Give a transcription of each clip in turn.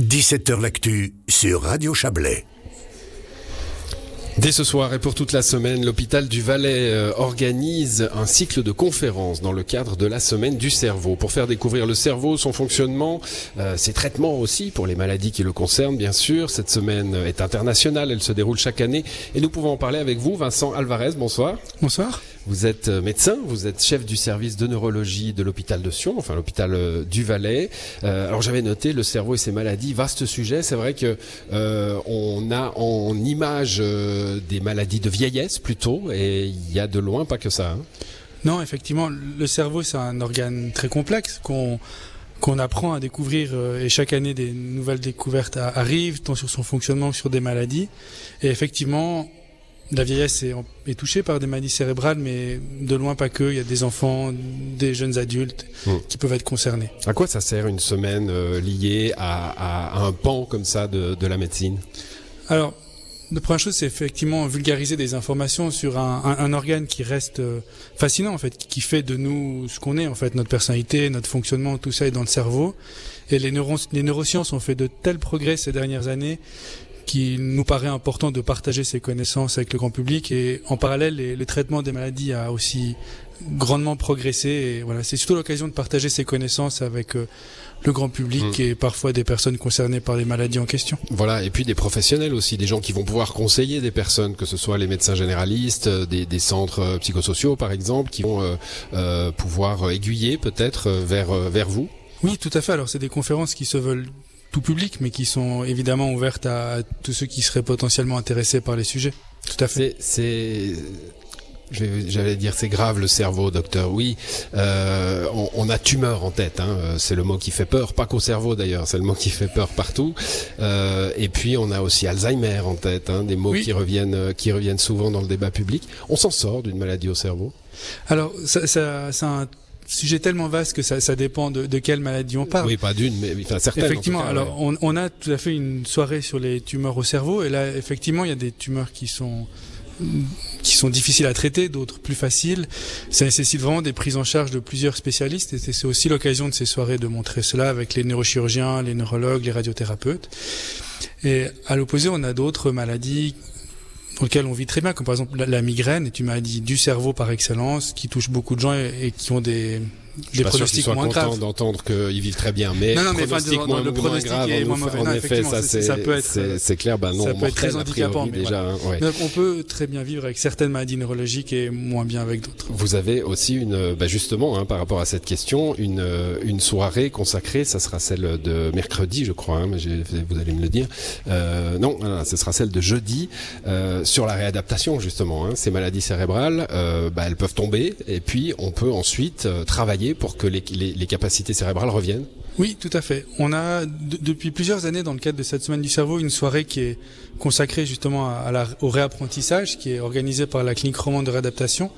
17h L'actu sur Radio Chablais. Dès ce soir et pour toute la semaine, l'hôpital du Valais euh, organise un cycle de conférences dans le cadre de la semaine du cerveau pour faire découvrir le cerveau, son fonctionnement, euh, ses traitements aussi pour les maladies qui le concernent bien sûr. Cette semaine est internationale, elle se déroule chaque année et nous pouvons en parler avec vous, Vincent Alvarez. Bonsoir. Bonsoir. Vous êtes euh, médecin, vous êtes chef du service de neurologie de l'hôpital de Sion, enfin l'hôpital euh, du Valais. Euh, alors j'avais noté le cerveau et ses maladies, vaste sujet. C'est vrai que on a en image des maladies de vieillesse plutôt, et il y a de loin pas que ça. Hein. Non, effectivement, le cerveau c'est un organe très complexe qu'on qu'on apprend à découvrir et chaque année des nouvelles découvertes arrivent tant sur son fonctionnement que sur des maladies. Et effectivement, la vieillesse est, touchée par des maladies cérébrales, mais de loin pas que. Il y a des enfants, des jeunes adultes hmm. qui peuvent être concernés. À quoi ça sert une semaine euh, liée à, un pan comme ça de, la médecine? Alors, la première chose, c'est effectivement vulgariser des informations sur un, organe qui reste euh, fascinant, en fait, qui fait de nous ce qu'on est, en fait, notre personnalité, notre fonctionnement, tout ça est dans le cerveau. Et les, les neurosciences ont fait de tels progrès ces dernières années qui nous paraît important de partager ces connaissances avec le grand public et en parallèle les, le traitement des maladies a aussi grandement progressé et voilà c'est surtout l'occasion de partager ces connaissances avec euh, le grand public mm. et parfois des personnes concernées par les maladies en question. Voilà, et puis des professionnels aussi, des gens qui vont pouvoir conseiller des personnes, que ce soit les médecins généralistes, euh, des, des centres euh, psychosociaux par exemple, qui vont euh, pouvoir aiguiller peut-être vers vers vous. Oui, tout à fait. Alors c'est des conférences qui se veulent tout public, mais qui sont évidemment ouvertes à, tous ceux qui seraient potentiellement intéressés par les sujets. Tout à fait. C'est J'allais dire c'est grave le cerveau, docteur. Oui, euh, on, a tumeur en tête. Hein. C'est le mot qui fait peur, pas qu'au cerveau d'ailleurs. C'est le mot qui fait peur partout. Euh, et puis on a aussi Alzheimer en tête, hein, des mots qui reviennent, qui reviennent souvent dans le débat public. On s'en sort d'une maladie au cerveau? Alors ça, ça, ça a un sujet tellement vaste que ça, ça dépend de, de, quelle maladie on parle. Oui, pas d'une, mais enfin certaines. Effectivement. alors, on, on, a tout à fait une soirée sur les tumeurs au cerveau, et là, effectivement, il y a des tumeurs qui sont qui sont difficiles à traiter, d'autres plus faciles. Ça nécessite vraiment des prises en charge de plusieurs spécialistes et c'est aussi l'occasion de ces soirées de montrer cela avec les neurochirurgiens, les neurologues, les radiothérapeutes. Et à l'opposé, on a d'autres maladies pour lequel on vit très bien, comme par exemple la, migraine est une maladie du cerveau par excellence, qui touche beaucoup de gens et qui ont des des pronostics moins graves. d'entendre qu'ils vivent très bien, mais non, non, mais moins, moins, le pronostic grave, est moins mauvais. En, effet, ça c'est peut être c'est clair, ben non, ça peut être très handicapant. Mais déjà, hein, ouais. Donc on peut très bien vivre avec certaines maladies neurologiques et moins bien avec d'autres. Vous avez aussi une, bah justement, hein, par rapport à cette question, une une soirée consacrée, ça sera celle de mercredi, je crois, hein, mais vous allez me le dire. Euh, non, ce sera celle de jeudi euh, sur la réadaptation justement. Hein, ces maladies cérébrales, euh, bah, elles peuvent tomber et puis on peut ensuite euh, pour que les, capacités cérébrales reviennent oui, tout à fait. On a depuis plusieurs années dans le cadre de cette semaine du cerveau une soirée qui est consacrée justement au réapprentissage, qui est organisée par la clinique romande de réadaptation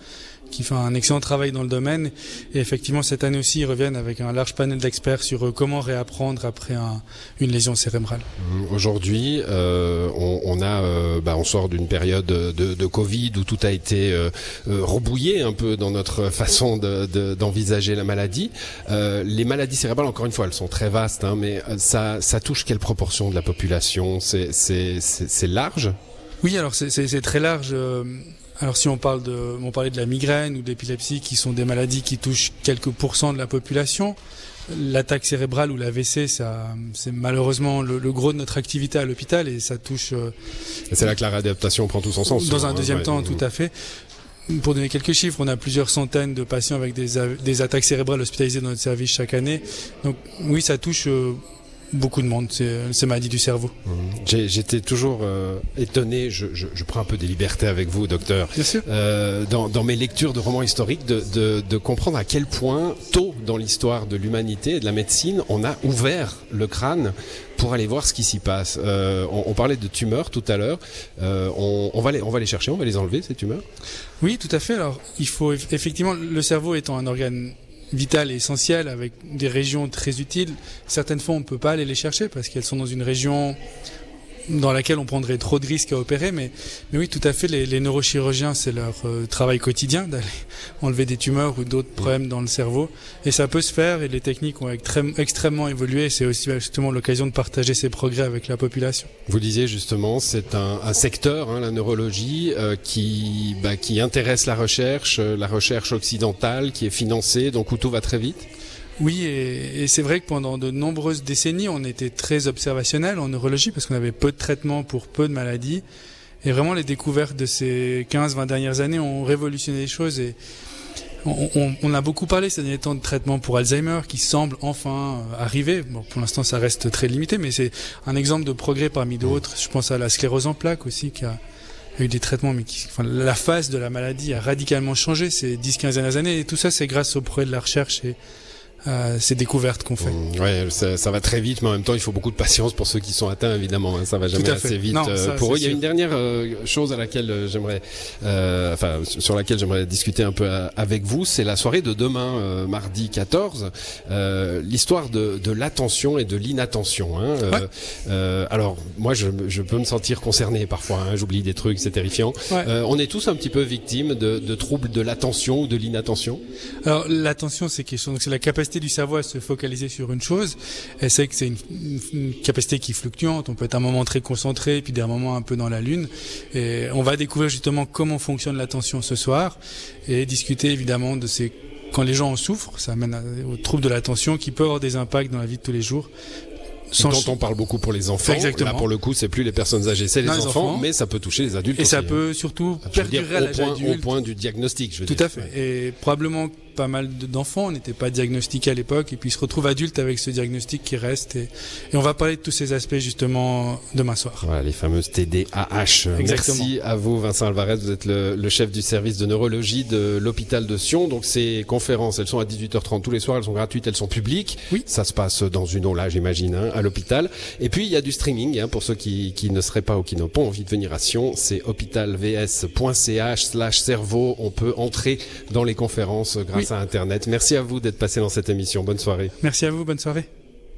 qui fait un excellent travail dans le domaine. Et effectivement, cette année aussi, ils reviennent avec un large panel d'experts sur euh, comment réapprendre après un, une lésion cérébrale. Mmh, aujourd'hui, euh, on, on, a, euh, bah, on sort d'une période de, de, Covid où tout a été euh, euh rebouillé un peu dans notre façon d'envisager de, la maladie. les maladies cérébrales, encore une fois, elles sont très vastes, hein, mais ça, ça touche quelle proportion de la population? C'est large? Oui, alors c'est très large. Alors si on parle de, on parlait de la migraine ou de l'épilepsie, qui sont des maladies qui touchent quelques pourcents de la population, l'attaque cérébrale ou l'AVC, ça, c'est malheureusement le, gros de notre activité à l'hôpital et ça touche. Euh, c'est là que la réadaptation prend tout son sens. Dans un deuxième temps, tout à fait. Pour donner quelques chiffres, on a plusieurs centaines de patients avec des, des attaques cérébrales hospitalisés dans notre service chaque année. Donc oui, ça touche euh, beaucoup de monde, c'est maladie du cerveau. Mmh. J'étais toujours euh, étonné, je, je, je, prends un peu des libertés avec vous, docteur, Bien sûr. Euh, dans, dans, mes lectures de romans historiques, de, de, de comprendre à quel point, tôt dans l'histoire de l'humanité et de la médecine, on a ouvert le crâne pour aller voir ce qui s'y passe. Euh, on, on, parlait de tumeurs tout à l'heure, euh, on, on, va les, on va les chercher, on va les enlever, ces tumeurs? Oui, tout à fait. Alors, il faut effectivement, le cerveau étant un organe vital et essentiel avec des régions très utiles. Certaines fois, on ne peut pas aller les chercher parce qu'elles sont dans une région dans laquelle on prendrait trop de risques à opérer. Mais, mais oui, tout à fait, les, les neurochirurgiens, c'est leur euh, travail quotidien d'aller enlever des tumeurs ou d'autres problèmes dans le cerveau. Et ça peut se faire et les techniques ont extrêmement évolué. C'est aussi justement l'occasion de partager ces progrès avec la population. Vous disiez justement, c'est un, un, secteur, hein, la neurologie, euh, qui, bah, qui intéresse la recherche, euh, la recherche occidentale, qui est financée, donc où tout va très vite? Oui, et, et c'est vrai que pendant de nombreuses décennies, on était très observationnel en neurologie parce qu'on avait peu de traitements pour peu de maladies. Et vraiment, les découvertes de ces 15-20 dernières années ont révolutionné les choses. Et on, on, on, a beaucoup parlé ces derniers temps de traitements pour Alzheimer qui semble enfin euh, arriver. Bon, pour l'instant, ça reste très limité, mais c'est un exemple de progrès parmi d'autres. Je pense à la sclérose en plaques aussi qui a eu des traitements, mais qui, enfin, la phase de la maladie a radicalement changé ces 10-15 dernières années. Et tout ça, c'est grâce au progrès de la recherche et euh, ces découvertes qu'on fait. Mmh, ouais, ça, ça, va très vite, mais en même temps, il faut beaucoup de patience pour ceux qui sont atteints, évidemment. Hein, ça va jamais assez vite non, euh, pour eux. Il y a une dernière euh, chose à laquelle euh, j'aimerais, euh, enfin, sur laquelle j'aimerais discuter un peu avec vous, c'est la soirée de demain, mardi 14, l'histoire de, de l'attention et de l'inattention. Hein, ouais. alors, moi, je, je, peux me sentir concerné parfois. Hein, J'oublie des trucs, c'est terrifiant. Ouais. on est tous un petit peu victimes de, de troubles de l'attention ou de l'inattention? Alors, l'attention, c'est quelque chose, c'est la capacité capacité du cerveau à se focaliser sur une chose. C'est que c'est une, une, capacité qui est fluctuante. On peut être un moment très concentré, puis des moments un peu dans la lune. Et on va découvrir justement comment fonctionne l'attention ce soir et discuter évidemment de ces quand les gens en souffrent, ça amène aux troubles de l'attention qui peuvent avoir des impacts dans la vie de tous les jours sans dont on parle beaucoup pour les enfants. Exactement. Là, pour le coup, c'est plus les personnes âgées, c'est les, enfants, enfants, mais ça peut toucher les adultes. Et aussi, ça peut surtout perdurer à l'âge adulte. Au point du diagnostic, je veux Tout dire. à fait. Et probablement pas mal d'enfants n'étaient pas diagnostiqués à l'époque et puis ils se retrouvent adultes avec ce diagnostic qui reste et, et, on va parler de tous ces aspects justement demain soir. Voilà les fameuses TDAH. Exactement. Merci à vous Vincent Alvarez, vous êtes le, le chef du service de neurologie de l'hôpital de Sion. Donc ces conférences, elles sont à 18h30 tous les soirs, elles sont gratuites, elles sont publiques. Oui. Ça se passe dans une aula, j'imagine, hein, à l'hôpital. Et puis il y a du streaming hein, pour ceux qui, qui ne seraient pas ou qui n'ont pas envie de venir à Sion, c'est hôpitalvs.ch/cerveau. On peut entrer dans les conférences grâce oui. À internet. Merci Merci à vous d'être passé dans cette émission. Bonne soirée. Merci à vous. Bonne soirée.